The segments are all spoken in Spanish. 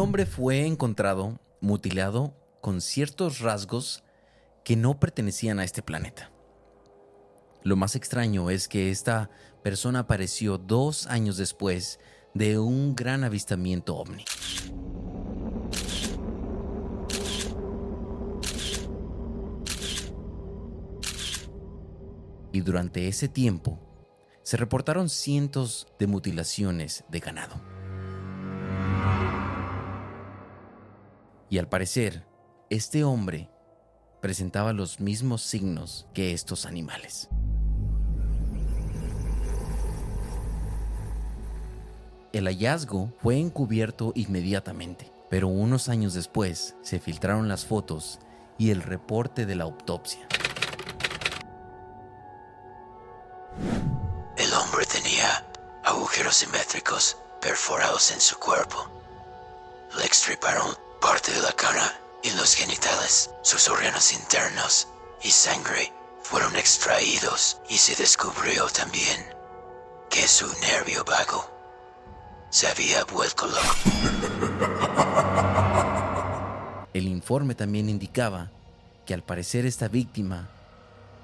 hombre fue encontrado mutilado con ciertos rasgos que no pertenecían a este planeta. Lo más extraño es que esta persona apareció dos años después de un gran avistamiento ovni. Y durante ese tiempo se reportaron cientos de mutilaciones de ganado. Y al parecer, este hombre presentaba los mismos signos que estos animales. El hallazgo fue encubierto inmediatamente, pero unos años después se filtraron las fotos y el reporte de la autopsia. El hombre tenía agujeros simétricos perforados en su cuerpo. Le extirparon parte de la cara y los genitales, sus órganos internos y sangre fueron extraídos y se descubrió también que su nervio vago se había vuelto loco. El informe también indicaba que al parecer esta víctima,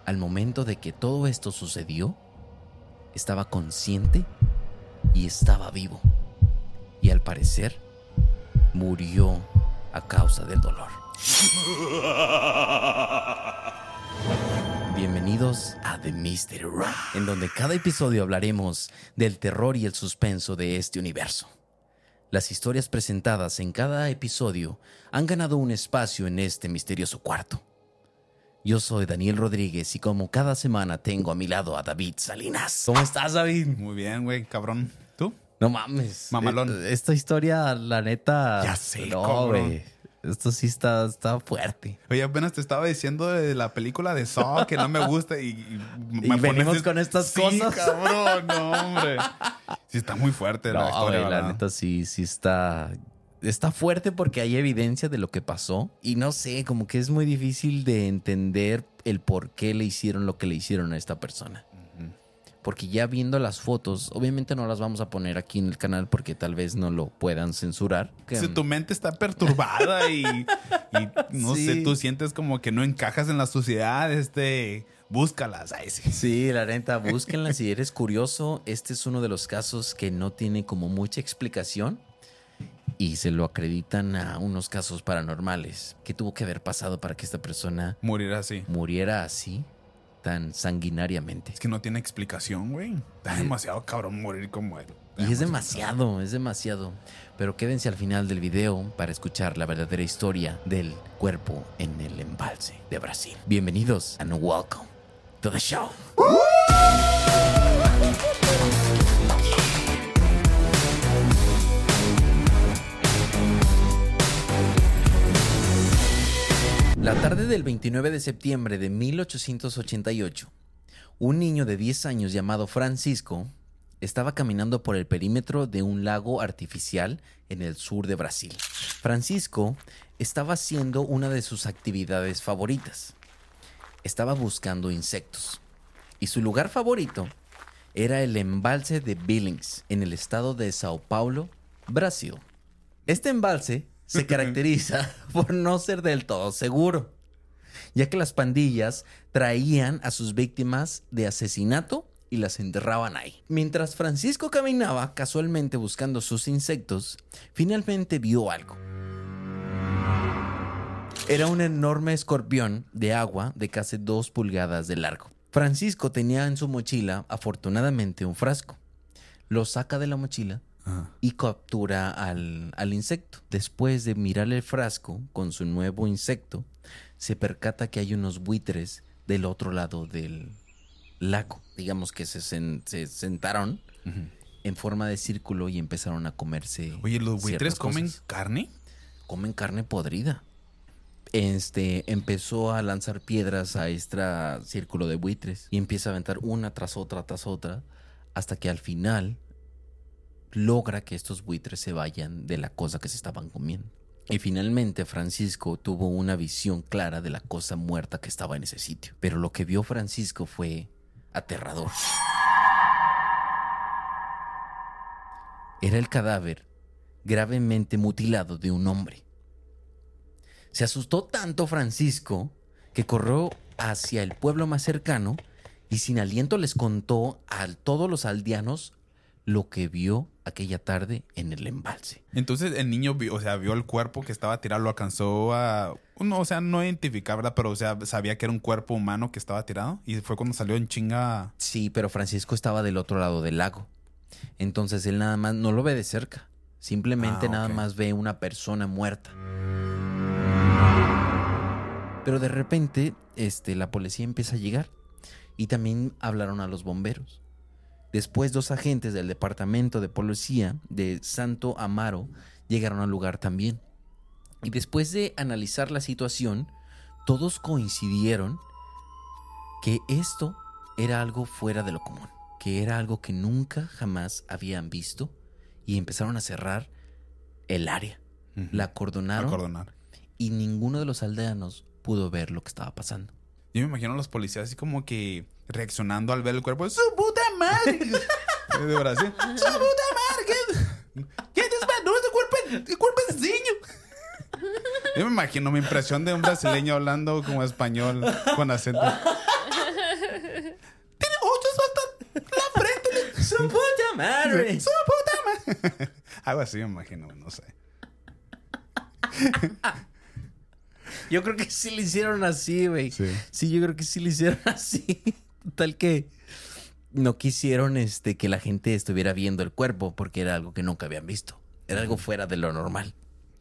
al momento de que todo esto sucedió, estaba consciente y estaba vivo. Y al parecer murió a causa del dolor. Bienvenidos a The Mystery Room, en donde cada episodio hablaremos del terror y el suspenso de este universo. Las historias presentadas en cada episodio han ganado un espacio en este misterioso cuarto. Yo soy Daniel Rodríguez y como cada semana tengo a mi lado a David Salinas. ¿Cómo estás, David? Muy bien, güey, cabrón. No mames. Mamalón. Eh, Esta historia, la neta. Ya sé, No, güey. Esto sí está, está fuerte. Oye, apenas te estaba diciendo de la película de Saw que no me gusta y... Y, Y venimos con estas Sí, cosas. cabrón, no, hombre. Sí está muy fuerte la No, historia, güey, la neta sí, sí está. Está fuerte porque hay evidencia de lo que pasó. Y no sé, como que es muy difícil de entender el por qué le hicieron lo que le hicieron a esta persona. Porque ya viendo las fotos, obviamente no las vamos a poner aquí en el canal porque tal vez no lo puedan censurar. Que- Si tu mente está perturbada y, y no Sí. sé, tú sientes como que no encajas en la sociedad, este, búscalas. Ay, sí. Sí, la neta, búsquenla si eres curioso. Este es uno de los casos que no tiene como mucha explicación y se lo acreditan a unos casos paranormales. ¿Qué tuvo que haber pasado para que esta persona Morir así. muriera así, tan sanguinariamente? Es que no tiene explicación, güey. Está demasiado cabrón morir como él. Y es demasiado, es demasiado. Pero quédense al final del video para escuchar la verdadera historia del cuerpo en el embalse de Brasil. Bienvenidos and welcome to the show. La tarde del 29 de septiembre de 1888, un niño de 10 años llamado Francisco estaba caminando por el perímetro de un lago artificial en el sur de Brasil. Francisco estaba haciendo una de sus actividades favoritas. Estaba buscando insectos. Y su lugar favorito era el embalse de Billings, en el estado de Sao Paulo, Brasil. Este embalse se caracteriza por no ser del todo seguro, ya que las pandillas traían a sus víctimas de asesinato y las enterraban ahí. Mientras Francisco caminaba casualmente buscando sus insectos, finalmente vio algo. Era un enorme escorpión de agua de casi dos pulgadas de largo. Francisco tenía en su mochila, afortunadamente, un frasco. Lo saca de la mochila y captura al, al insecto. Después de mirar el frasco con su nuevo insecto, se percata que hay unos buitres del otro lado del lago. Digamos que se, sen- se sentaron en forma de círculo y empezaron a comerse. Oye, ¿los buitres comen cosas. carne? Comen carne podrida. Este empezó a lanzar piedras a este círculo de buitres y empieza a aventar una tras otra tras otra hasta que al final logra que estos buitres se vayan de la cosa que se estaban comiendo. Y finalmente Francisco tuvo una visión clara de la cosa muerta que estaba en ese sitio. Pero lo que vio Francisco fue aterrador. Era el cadáver gravemente mutilado de un hombre. Se asustó tanto Francisco que corrió hacia el pueblo más cercano y sin aliento les contó a todos los aldeanos lo que vio aquella tarde en el embalse. Entonces el niño, vio, o sea, vio el cuerpo que estaba tirado, lo alcanzó a, no, o sea, no identificar, ¿verdad? Pero, o sea, sabía que era un cuerpo humano que estaba tirado y fue cuando salió en chinga. Sí, pero Francisco estaba del otro lado del lago. Entonces él nada más no lo ve de cerca. Simplemente Ah, nada más ve una persona muerta. Pero de repente, este, la policía empieza a llegar y también hablaron a los bomberos. Después, dos agentes del departamento de policía de Santo Amaro llegaron al lugar también. Y después de analizar la situación, todos coincidieron que esto era algo fuera de lo común, que era algo que nunca jamás habían visto y empezaron a cerrar el área. La acordonaron Acordonar. y ninguno de los aldeanos pudo ver lo que estaba pasando. Yo me imagino a los policías así como que reaccionando al ver el cuerpo. ¡Su puta madre! de Brasil. ¡Su puta madre! ¿Qué, ¿Qué desmadró ese cuerpo? ¡El cuerpo es niño! Yo me imagino mi impresión de un brasileño hablando como español con acento. Tiene ocho hasta la frente. ¡Su puta madre! ¡Su puta madre! Algo así me imagino, no sé. Yo creo que sí le hicieron así, güey. Sí. Sí, yo creo que sí le hicieron así. Tal que no quisieron este, que la gente estuviera viendo el cuerpo porque era algo que nunca habían visto. Era algo fuera de lo normal.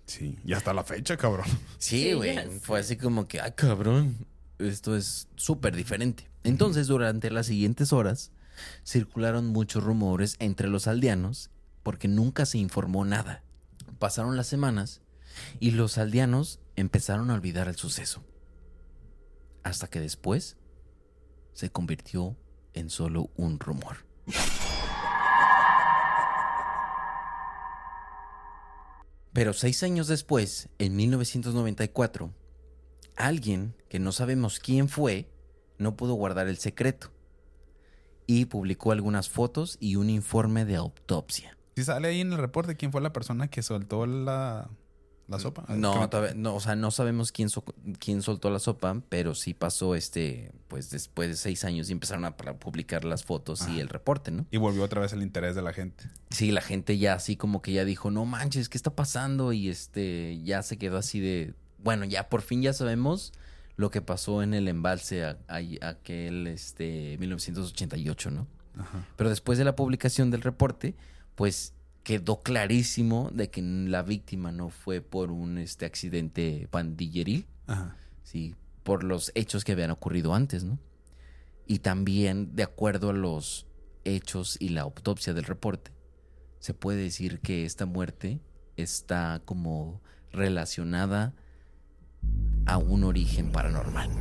Sí, y hasta la fecha, cabrón. Sí, güey. Fue así como que, ay, cabrón. Esto es súper diferente. Entonces, durante las siguientes horas, circularon muchos rumores entre los aldeanos porque nunca se informó nada. Pasaron las semanas y los aldeanos empezaron a olvidar el suceso. Hasta que después se convirtió en solo un rumor. Pero seis años después, en 1994, alguien que no sabemos quién fue no pudo guardar el secreto y publicó algunas fotos y un informe de autopsia. Si sale ahí en el reporte quién fue la persona que soltó la, la sopa. No, Que- todavía- no, o sea, no sabemos quién, so- quién soltó la sopa, pero sí pasó este, pues después de seis años y empezaron a publicar las fotos y el reporte, ¿no? Y volvió otra vez el interés de la gente. Sí, la gente ya así como que ya dijo, no manches, ¿qué está pasando? Y este, ya se quedó así de, bueno, ya por fin ya sabemos lo que pasó en el embalse a- a- aquel, este, 1988, ¿no? Ajá. Pero después de la publicación del reporte, pues quedó clarísimo de que la víctima no fue por un este accidente pandilleril, Ajá. sí, por los hechos que habían ocurrido antes, ¿no? Y también, de acuerdo a los hechos y la autopsia del reporte, se puede decir que esta muerte está como relacionada a un origen paranormal.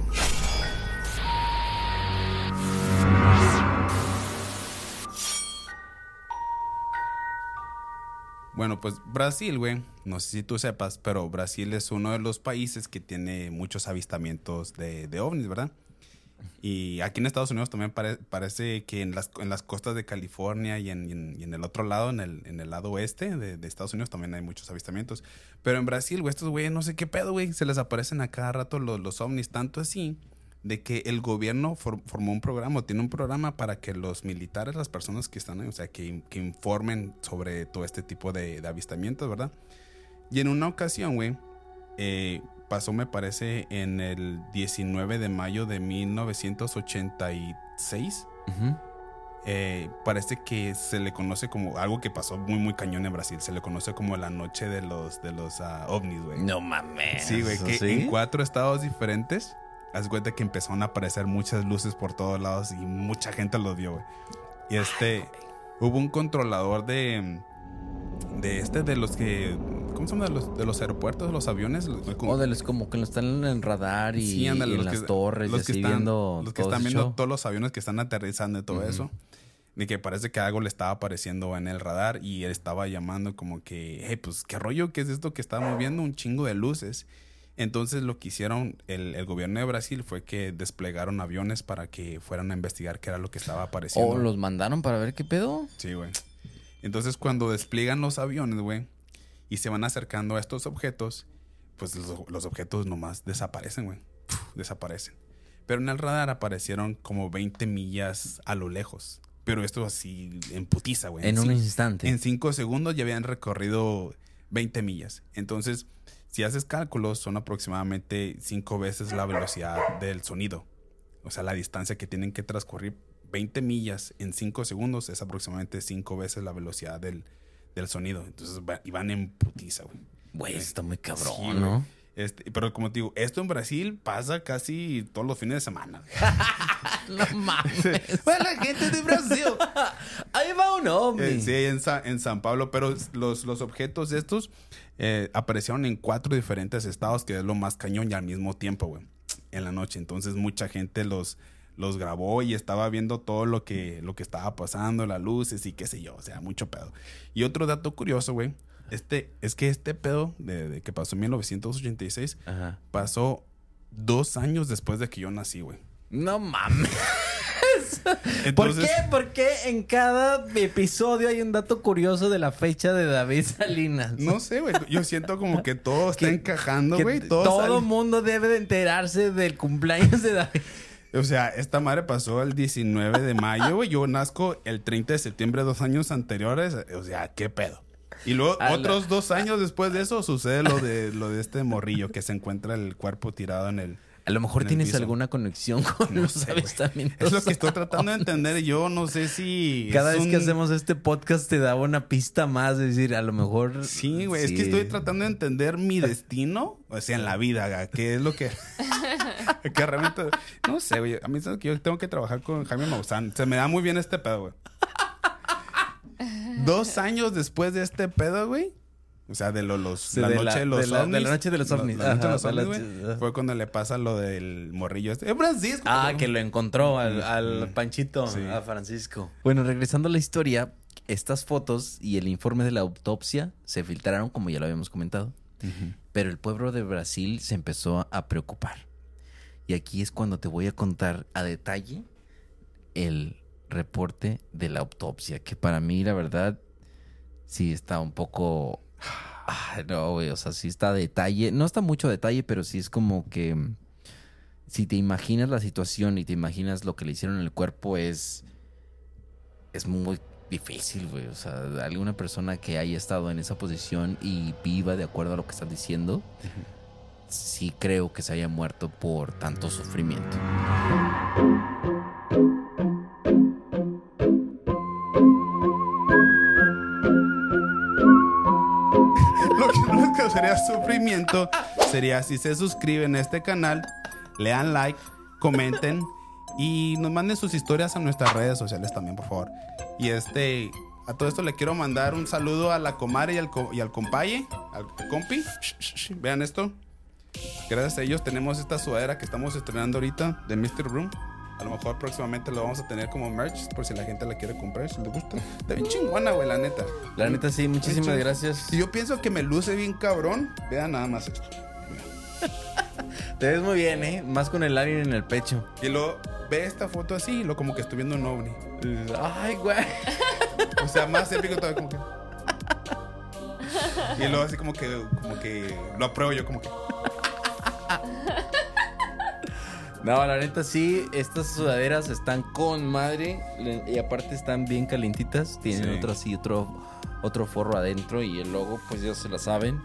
Bueno, pues Brasil, güey, no sé si tú sepas, pero Brasil es uno de los países que tiene muchos avistamientos de, de ovnis, ¿verdad? Y aquí en Estados Unidos también pare- parece que en las, en las costas de California y en, en el otro lado, en el, en el lado oeste de, de Estados Unidos, también hay muchos avistamientos. Pero en Brasil, güey, estos güeyes no sé qué pedo, güey, se les aparecen a cada rato los, los ovnis, tanto así de que el gobierno for- formó un programa, tiene un programa para que los militares, las personas que están ahí, o sea, que, que informen sobre todo este tipo de, de avistamientos, ¿verdad? Y en una ocasión, güey, eh, pasó, me parece, en el 19 de mayo de 1986. Ujú. eh, parece que se le conoce como algo que pasó muy, muy cañón en Brasil. Se le conoce como la noche de los, de los ah, ovnis, güey. No mames. Sí, güey, que ¿sí? en cuatro estados diferentes, haz cuenta que empezaron a aparecer muchas luces por todos lados y mucha gente lo vio, güey. Y este, hubo un controlador de, de este, de los que, ¿cómo se llama? De los, de los aeropuertos, de los aviones. los- O de los como que lo están en el radar y, Sí, ándale, y en los las que- torres los y que así están, viendo los que todo están viendo show. todos los aviones que están aterrizando y todo Ujú. eso. De que parece que algo le estaba apareciendo en el radar y él estaba llamando como que, hey, pues, ¿qué rollo? ¿Qué es esto que estamos viendo? Un chingo de luces. Entonces lo que hicieron el, el gobierno de Brasil fue que desplegaron aviones para que fueran a investigar qué era lo que estaba apareciendo. O los mandaron para ver qué pedo. Sí, güey. Entonces cuando despliegan los aviones, güey, y se van acercando a estos objetos, pues los, los objetos nomás desaparecen, güey. Desaparecen. Pero en el radar aparecieron como 20 millas a lo lejos. Pero esto así en putiza, güey. En un Sí. instante. En cinco segundos ya habían recorrido 20 millas. Entonces, si haces cálculos, son aproximadamente cinco veces la velocidad del sonido. O sea, la distancia que tienen que transcurrir 20 millas en 5 segundos es aproximadamente 5 veces la velocidad del, del sonido. Entonces, va- y van en putiza, güey. Güey, está muy cabrón, Sí. ¿no? Este, pero como te digo, esto en Brasil pasa casi todos los fines de semana. No mames. Bueno, la gente de Brasil. Ahí va un ovni. Eh, sí, en, Sa- en San Pablo, pero los, los objetos estos eh, aparecieron en cuatro diferentes estados, que es lo más cañón y al mismo tiempo, güey, en la noche. Entonces mucha gente los, los grabó y estaba viendo todo lo que, lo que estaba pasando, las luces y qué sé yo, o sea, mucho pedo. Y otro dato curioso, güey, este, es que este pedo de, de que pasó en 1986 Ajá. pasó dos años después de que yo nací, güey. No mames. ¿Por qué? ¿Por qué en cada episodio hay un dato curioso de la fecha de David Salinas? No sé, güey. Yo siento como que todo está Que- encajando, güey. Todo, todo mundo debe de enterarse del cumpleaños de David. O sea, esta madre pasó el 19 de mayo, güey. Yo nazco el 30 de septiembre, dos años anteriores. O sea, qué pedo. Y luego, A la- otros dos años después de eso, sucede lo de, lo de este morrillo que se encuentra el cuerpo tirado en el... A lo mejor tienes piso. alguna conexión con No los sé, avistamientos. Es lo que estoy tratando de entender. Yo no sé si... Cada vez que hacemos este podcast te daba una pista más, es decir, a lo mejor... Sí, güey. Es que estoy tratando de entender mi destino, o sea, en la vida, ¿qué es lo que... que realmente... No sé, güey. A mí es que yo tengo que trabajar con Jaime Maussan. Se me da muy bien este pedo, güey. Dos años después de este pedo, güey. O sea, de lo- los, Sí, la de noche la- de los de la- de ovnis. la noche de los ovnis. La, noche de Ajá, los de ovnis, güey. Fue cuando le pasa lo del morrillo este. ¡Eh, Francisco! Ah, que lo encontró al, al Panchito, Sí. a Francisco. Bueno, regresando a la historia, estas fotos y el informe de la autopsia se filtraron, como ya lo habíamos comentado, pero el pueblo de Brasil se empezó a preocupar. Y aquí es cuando te voy a contar a detalle el reporte de la autopsia, que para mí, la verdad, sí está un poco... Ah, no, güey, o sea, sí está a detalle. No está mucho a detalle, pero sí es como que... Si te imaginas la situación y te imaginas lo que le hicieron en el cuerpo, es... Es muy difícil, güey. O sea, alguna persona que haya estado en esa posición y viva de acuerdo a lo que estás diciendo, sí creo que se haya muerto por tanto sufrimiento. Causaría sufrimiento sería si se suscriben a este canal, le dan like, comenten y nos manden sus historias a nuestras redes sociales también, por favor. Y este, a todo esto le quiero mandar un saludo a la comare y al, co- y al compaye, al compi. Vean esto. Gracias a ellos tenemos esta sudadera que estamos estrenando ahorita de Mr. Room. A lo mejor próximamente lo vamos a tener como merch por si la gente la quiere comprar, si les gusta. Está bien chingona, güey, la neta. La neta, sí, muchísimas gracias. Si yo pienso que me luce bien cabrón, vean nada más esto. Te ves muy bien, ¿eh? Más con el alien en el pecho. Y luego ve esta foto así y lo como que estoy viendo un ovni. Ay, güey. O sea, más épico todavía como que. Y luego así como que, como que lo apruebo yo como que. No, la neta sí, estas sudaderas están con madre y aparte están bien calientitas. Tienen Sí. otro así, otro, otro forro adentro y el logo, pues ya se la saben.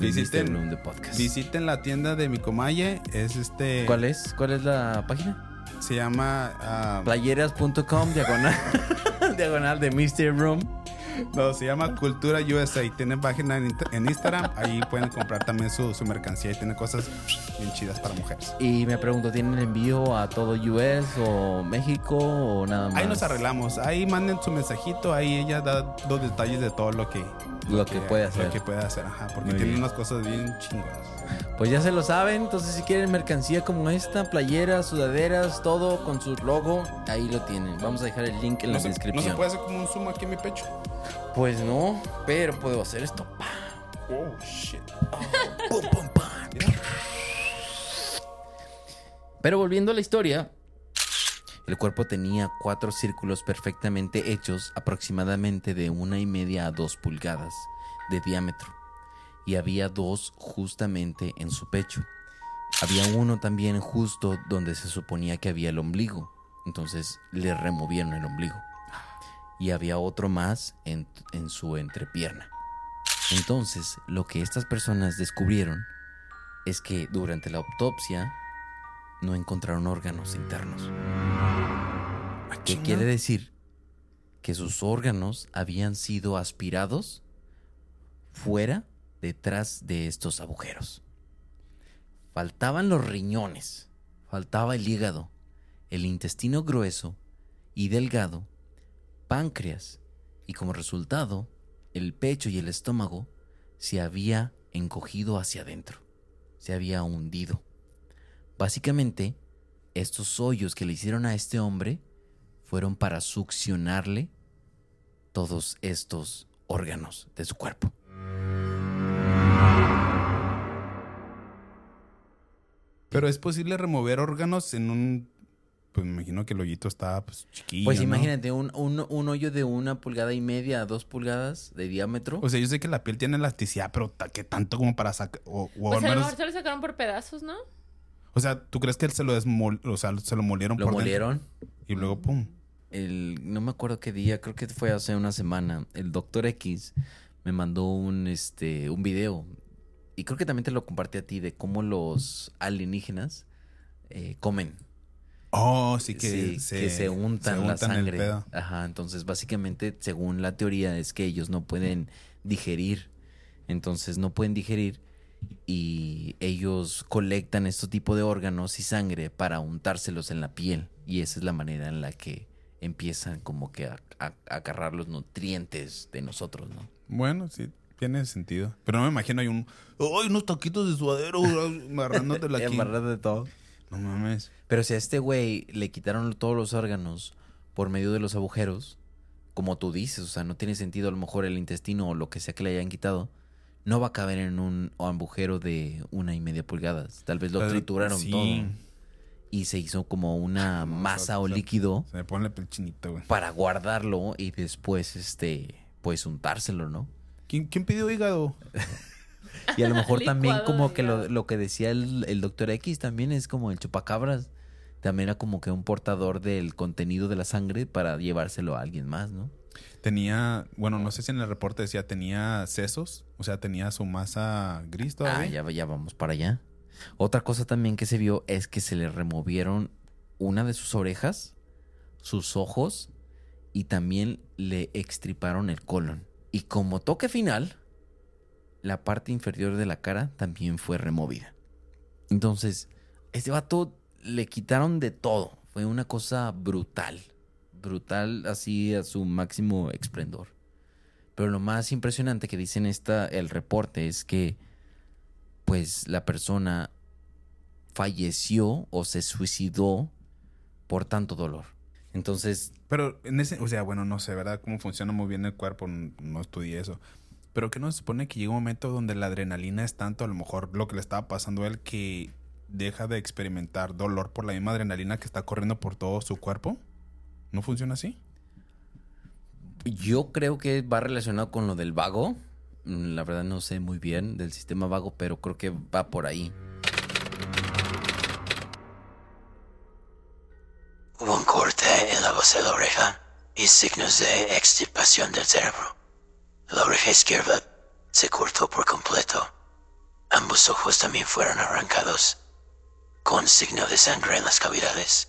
Visiten- de podcast. Visiten la tienda de mi comalle. Es este. ¿Cuál es? ¿Cuál es la página? Se llama. ah, Playeras.com, diagonal, diagonal de Mr. Room. No, se llama Cultura USA. Tienen página en, en Instagram. Ahí pueden comprar también su, su mercancía y tiene cosas bien chidas para mujeres. Y me pregunto, ¿tienen envío a todo US o México o nada más? Ahí nos arreglamos. Ahí manden su mensajito. Ahí ella da los detalles de todo lo que, Lo que puede hacer. Lo que puede hacer, ajá. Porque Muy tiene bien. unas cosas bien chingonas. Pues ya se lo saben, entonces si quieren mercancía como esta, playeras, sudaderas, todo con su logo, ahí lo tienen. Vamos a dejar el link en No la se, no descripción. se puede hacer como un zoom aquí en mi pecho. Pues no, pero puedo hacer esto. Pa. Oh, shit. Pum, pum, pa. Pero volviendo a la historia, el cuerpo tenía cuatro círculos perfectamente hechos, aproximadamente de una y media a dos pulgadas de diámetro. y había dos justamente en su pecho. Había uno también justo donde se suponía que había el ombligo. Entonces le removieron el ombligo. Y había otro más en, en su entrepierna. Entonces, lo que estas personas descubrieron es que durante la autopsia no encontraron órganos internos. ¿Qué quiere decir? Que sus órganos habían sido aspirados fuera, detrás de estos agujeros. Faltaban los riñones, faltaba el hígado, el intestino grueso y delgado, páncreas, y como resultado, el pecho y el estómago se había encogido hacia adentro, se había hundido. Básicamente, estos hoyos que le hicieron a este hombre fueron para succionarle todos estos órganos de su cuerpo. Pero es posible remover órganos en un. Pues me imagino que el hoyito está pues, chiquillo. Pues ¿no? imagínate, un, un- un hoyo de una pulgada y media a dos pulgadas de diámetro. O sea, yo sé que la piel tiene elasticidad, pero ¿qué tanto como para sacar? O, o O al sea, a lo menos- mejor se lo sacaron por pedazos, ¿no? o sea, ¿tú crees que él se lo desmol, o sea, se lo molieron lo por dentro? molieron. Y luego, pum. el, no me acuerdo qué día, creo que fue hace una semana, el doctor X me mandó un, este, un video y creo que también te lo compartí a ti de cómo los alienígenas eh, comen. Oh, sí que, Sí, se, que se untan, se la untan el sangre. pedo. Ajá, entonces básicamente, según la teoría, es que ellos no pueden digerir. Entonces no pueden digerir y ellos colectan este tipo de órganos y sangre para untárselos en la piel. Y esa es la manera en la que empiezan como que a, a- a agarrar los nutrientes de nosotros, ¿no? Bueno, sí, tiene sentido. Pero no me imagino hay un. ¡Ay, unos taquitos de suadero! Amarrándotela aquí. Embarrado de todo. No mames. Pero si a este güey le quitaron todos los órganos por medio de los agujeros, como tú dices, o sea, no tiene sentido a lo mejor el intestino o lo que sea que le hayan quitado, no va a caber en un agujero de una y media pulgadas. Tal vez lo trituraron sí. todo y se hizo como una No, masa o líquido Se me pone la piel chinita, güey. para guardarlo y después, este, pues untárselo, ¿no? ¿Quién, quién pidió hígado? Y a lo mejor también Licuado como que lo, lo que decía el, el doctor X también es como el chupacabras. También era como que un portador del contenido de la sangre para llevárselo a alguien más, ¿no? Tenía, bueno, no sé si en el reporte decía, tenía sesos, o sea, tenía su masa gris todavía. Ah, ya, ya vamos para allá. Otra cosa también que se vio es que se le removieron una de sus orejas, sus ojos y también le extriparon el colon. Y como toque final, la parte inferior de la cara también fue removida. Entonces, este vato le quitaron de todo. Fue una cosa brutal. Brutal así a su máximo esplendor. Pero lo más impresionante que dicen esta, el reporte es que pues la persona falleció o se suicidó por tanto dolor. Entonces, Pero en ese, o sea, bueno, no sé, ¿verdad? Cómo funciona muy bien el cuerpo, no estudié eso. Pero que no se supone que llega un momento donde la adrenalina es tanto, a lo mejor lo que le estaba pasando a él, que deja de experimentar dolor por la misma adrenalina que está corriendo por todo su cuerpo. ¿No funciona así? yo creo que va relacionado con lo del vago. Mm, La verdad no sé muy bien del sistema vago, pero creo que va por ahí. Hubo un corte en la base de la oreja y signos de extirpación del cerebro. La oreja izquierda se cortó por completo. Ambos ojos también fueron arrancados, con signo de sangre en las cavidades.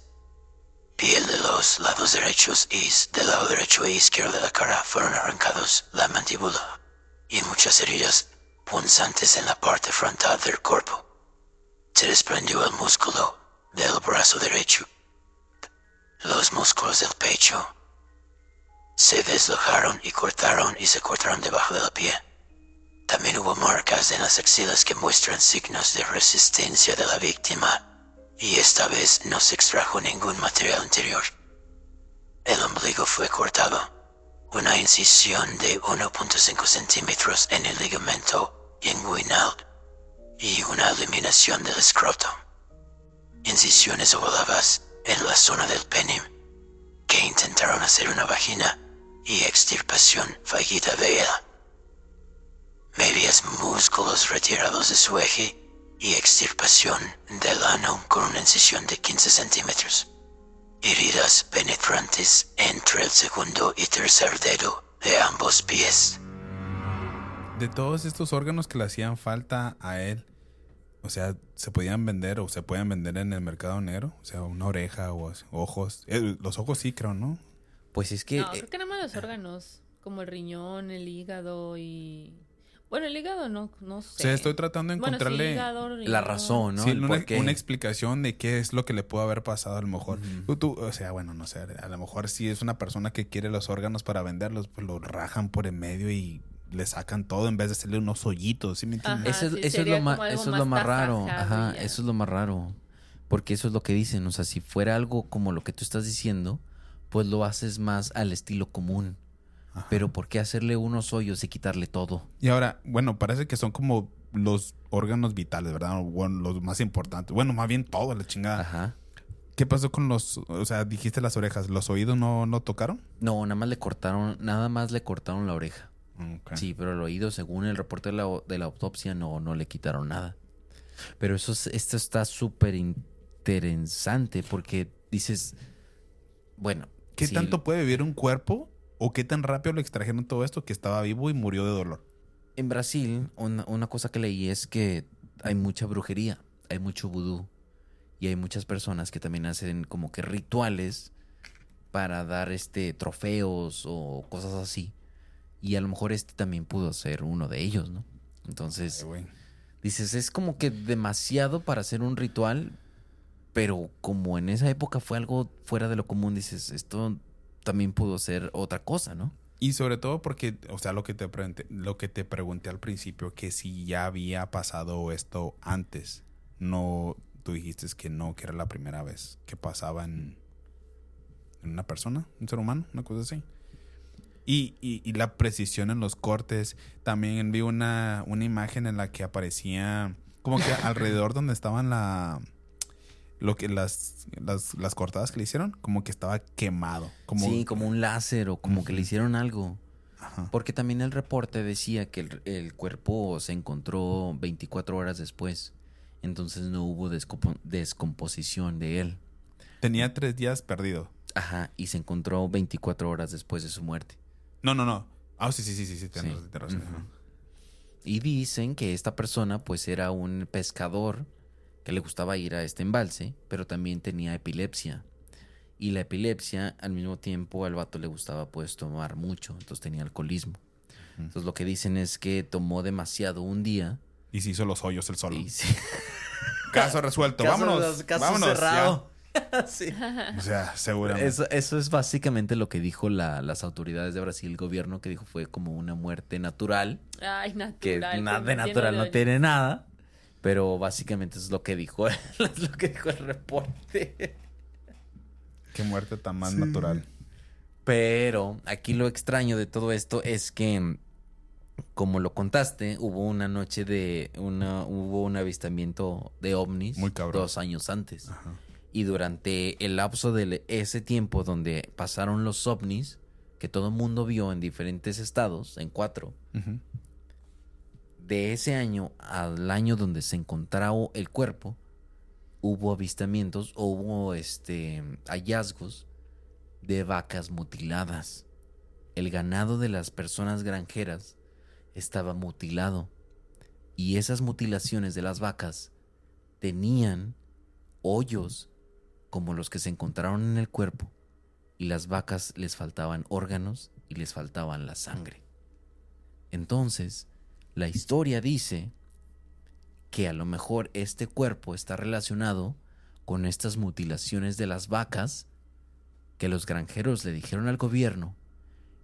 Piel de los lados derechos y del lado derecho e izquierdo de la cara fueron arrancados, la mandíbula y muchas heridas punzantes en la parte frontal del cuerpo. Se desprendió el músculo del brazo derecho los músculos del pecho se deslojaron y cortaron y se cortaron debajo de la piel. También hubo marcas en las axilas que muestran signos de resistencia de la víctima, y esta vez no se extrajo ningún material interior. El ombligo fue cortado, una incisión de 1.5 centímetros en el ligamento inguinal y una eliminación del escroto incisiones ovaladas en la zona del pene que intentaron hacer una vagina y extirpación fallida de ella. medios músculos retirados de su eje y extirpación del ano con una incisión de 15 centímetros. Heridas penetrantes entre el segundo y tercer dedo de ambos pies. De todos estos órganos que le hacían falta a él, o sea, se podían vender o se pueden vender en el mercado negro, o sea, una oreja o ojos. Eh, los ojos sí, creo, ¿no? Pues es que... No, eh, creo que nada más los órganos, como el riñón, el hígado y... Bueno, el hígado no, no sé. O sea, estoy tratando de Bueno, sí, encontrarle hígado, la razón, ¿no? sí, una, una explicación de qué es lo que le pudo haber pasado a lo mejor. Tú- tú, o sea, bueno, no sé, a lo mejor si es una persona que quiere los órganos para venderlos, pues lo rajan por en medio y le sacan todo en vez de hacerle unos hoyitos, ¿sí me entiendes? Ajá. Eso, es- sí, eso es lo más, eso es lo más raro. Ajá, eso es lo más raro. Porque eso es lo que dicen. O sea, si fuera algo como lo que tú estás diciendo, pues lo haces más al estilo común. Ajá. Pero ¿por qué hacerle unos hoyos y quitarle todo? Y ahora, bueno, parece que son como los órganos vitales, ¿verdad? Bueno, los más importantes. Bueno, más bien todo, la chingada. Ajá. ¿Qué pasó con los, o sea, dijiste las orejas, los oídos no, no tocaron? No, nada más le cortaron, nada más le cortaron la oreja. Sí, pero el oído, según el reporte de la, de la autopsia, no, no le quitaron nada. Pero eso es- esto está súper interesante porque dices, bueno, ¿Qué tanto puede vivir un cuerpo? ¿O qué tan rápido le extrajeron todo esto que estaba vivo y murió de dolor? En Brasil, una, una cosa que leí es que hay mucha brujería, hay mucho vudú y hay muchas personas que también hacen como que rituales para dar este trofeos o cosas así. Y a lo mejor este también pudo ser uno de ellos, ¿no? Entonces, Ay, dices, es como que demasiado para hacer un ritual, pero como en esa época fue algo fuera de lo común, dices, esto también pudo ser otra cosa, ¿no? Y sobre todo porque, o sea, lo que te pregunté, lo que te pregunté al principio, que si ya había pasado esto antes. No, tú dijiste que no, que era la primera vez que pasaba en, en una persona, un ser humano, una cosa así. Y, y, y la precisión en los cortes. También vi una, una imagen en la que aparecía como que alrededor donde estaban la lo que las, las, las cortadas que le hicieron, como que estaba quemado. Como, sí, como un láser o como que le hicieron algo. Ajá. Porque también el reporte decía que el, el cuerpo se encontró 24 horas después. Entonces no hubo descompo- descomposición de él. Tenía tres días perdido. Ajá, y se encontró 24 horas después de su muerte. No, no, no. Ah, sí, sí, sí, sí, sí, tienes Sí. Y dicen que esta persona pues era un pescador que le gustaba ir a este embalse, pero también tenía epilepsia. Y la epilepsia al mismo tiempo al vato le gustaba pues tomar mucho, entonces tenía alcoholismo. Entonces lo que dicen es que tomó demasiado un día Y se hizo los hoyos el solo. y. Caso resuelto. Caso- vámonos. caso vámonos. cerrado. Sí. O sea, seguramente. Eso, eso es básicamente lo que dijo la- las autoridades de Brasil, el gobierno, que dijo fue como una muerte natural, Ay, natural. que nada de natural no tiene nada, pero básicamente es lo que dijo, es lo que dijo el reporte. Qué muerte tan más natural. Pero aquí lo extraño de todo esto es que, como lo contaste, hubo una noche de una, hubo un avistamiento de ovnis Muy cabrón. dos años antes. Ajá. Y durante el lapso de ese tiempo donde pasaron los ovnis, que todo el mundo vio en diferentes estados, en cuatro, Ujú. De ese año al año donde se encontraba el cuerpo, hubo avistamientos o hubo este, hallazgos de vacas mutiladas. El ganado de las personas granjeras estaba mutilado y esas mutilaciones de las vacas tenían hoyos como los que se encontraron en el cuerpo y las vacas les faltaban órganos y les faltaban la sangre. Entonces, la historia dice que a lo mejor este cuerpo está relacionado con estas mutilaciones de las vacas que los granjeros le dijeron al gobierno,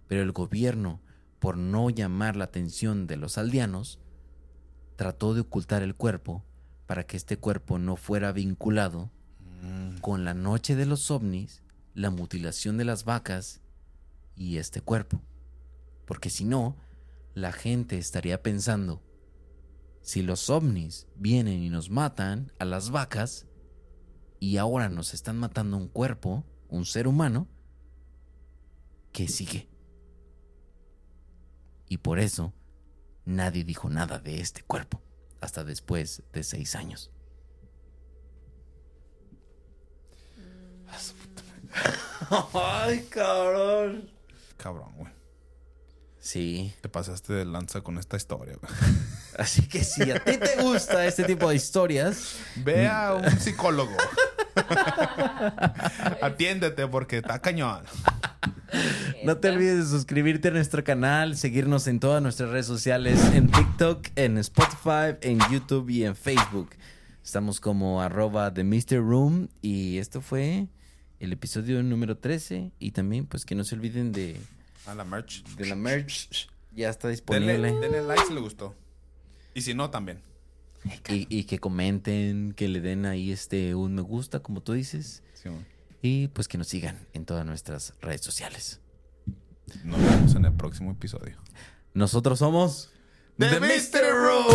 pero el gobierno, por no llamar la atención de los aldeanos, trató de ocultar el cuerpo para que este cuerpo no fuera vinculado Mm. con la noche de los ovnis, la mutilación de las vacas y este cuerpo. Porque si no, la gente estaría pensando, si los ovnis vienen y nos matan a las vacas y ahora nos están matando un cuerpo, un ser humano, ¿qué sigue? Y por eso nadie dijo nada de este cuerpo hasta después de seis años. Ay, cabrón. Cabrón, güey. Sí, Te pasaste de lanza con esta historia, güey. así que si a ti te gusta este tipo de historias, Ve a un psicólogo. Atiéndete porque está cañón. no te olvides de suscribirte a nuestro canal, seguirnos en todas nuestras redes sociales, en TikTok, en Spotify, en YouTube y en Facebook. Estamos como arroba The Mr. Room y esto fue el episodio número 13 y también pues que no se olviden de, A la merch. de la merch. Ya está disponible. denle like si le gustó. Y si no, también. Y, y que comenten, que le den ahí este un me gusta, como tú dices. Sí. Y pues que nos sigan en todas nuestras redes sociales. Nos vemos en el próximo episodio. Nosotros somos The Mr. Room.